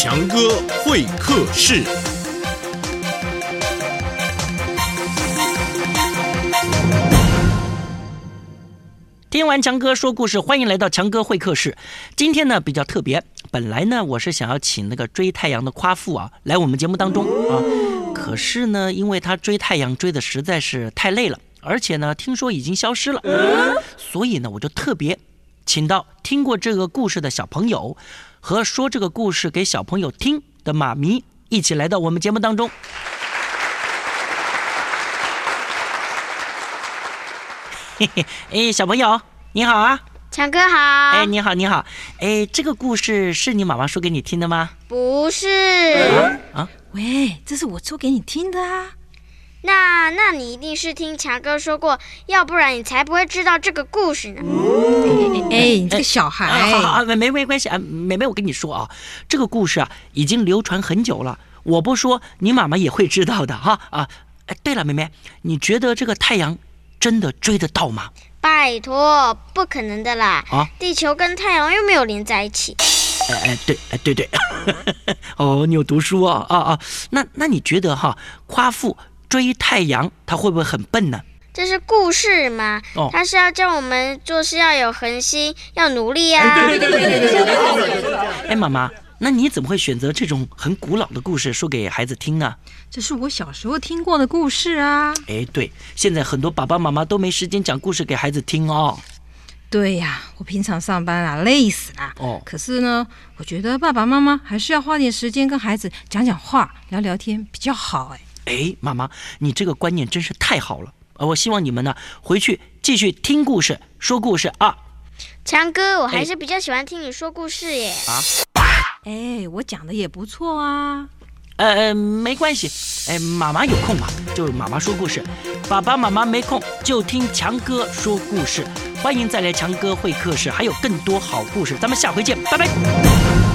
强哥会客室。听完强哥说故事，欢迎来到强哥会客室。今天呢比较特别，本来呢我是想要请那个追太阳的夸父啊来我们节目当中啊，可是呢因为他追太阳追的实在是太累了，而且呢听说已经消失了，所以呢我就特别请到听过这个故事的小朋友和说这个故事给小朋友听的妈咪一起来到我们节目当中。嘿嘿，哎，小朋友你好啊！强哥好。哎，你好，你好。哎，这个故事是你妈妈说给你听的吗？不是。啊，喂，这是我说给你听的啊。那那你一定是听强哥说过，要不然你才不会知道这个故事呢。哎，你这个小孩。好好好，没没没关系啊，妹妹，我跟你说啊，这个故事啊已经流传很久了，我不说，你妈妈也会知道的哈啊。哎，对了，妹妹，你觉得这个太阳？真的追得到吗？拜托，不可能的啦！啊，地球跟太阳又没有连在一起。哎哎，对，哎对对，哦，你有读书啊啊啊！那那你觉得哈，夸父追太阳，他会不会很笨呢？这是故事嘛？哦，他是要教我们做事要有恒心，要努力呀。哎，妈妈。那你怎么会选择这种很古老的故事说给孩子听呢？这是我小时候听过的故事啊。哎，对，现在很多爸爸妈妈都没时间讲故事给孩子听哦。对呀，我平常上班啊，累死了。哦。可是呢，我觉得爸爸妈妈还是要花点时间跟孩子讲讲话、聊聊天比较好。哎。哎，妈妈，你这个观念真是太好了。呃，我希望你们呢回去继续听故事、说故事啊。强哥，我还是比较喜欢听你说故事耶。啊。哎，我讲的也不错啊。呃，没关系。哎，妈妈有空嘛，就妈妈说故事；爸爸妈妈没空，就听强哥说故事。欢迎再来强哥会客室，还有更多好故事。咱们下回见，拜拜。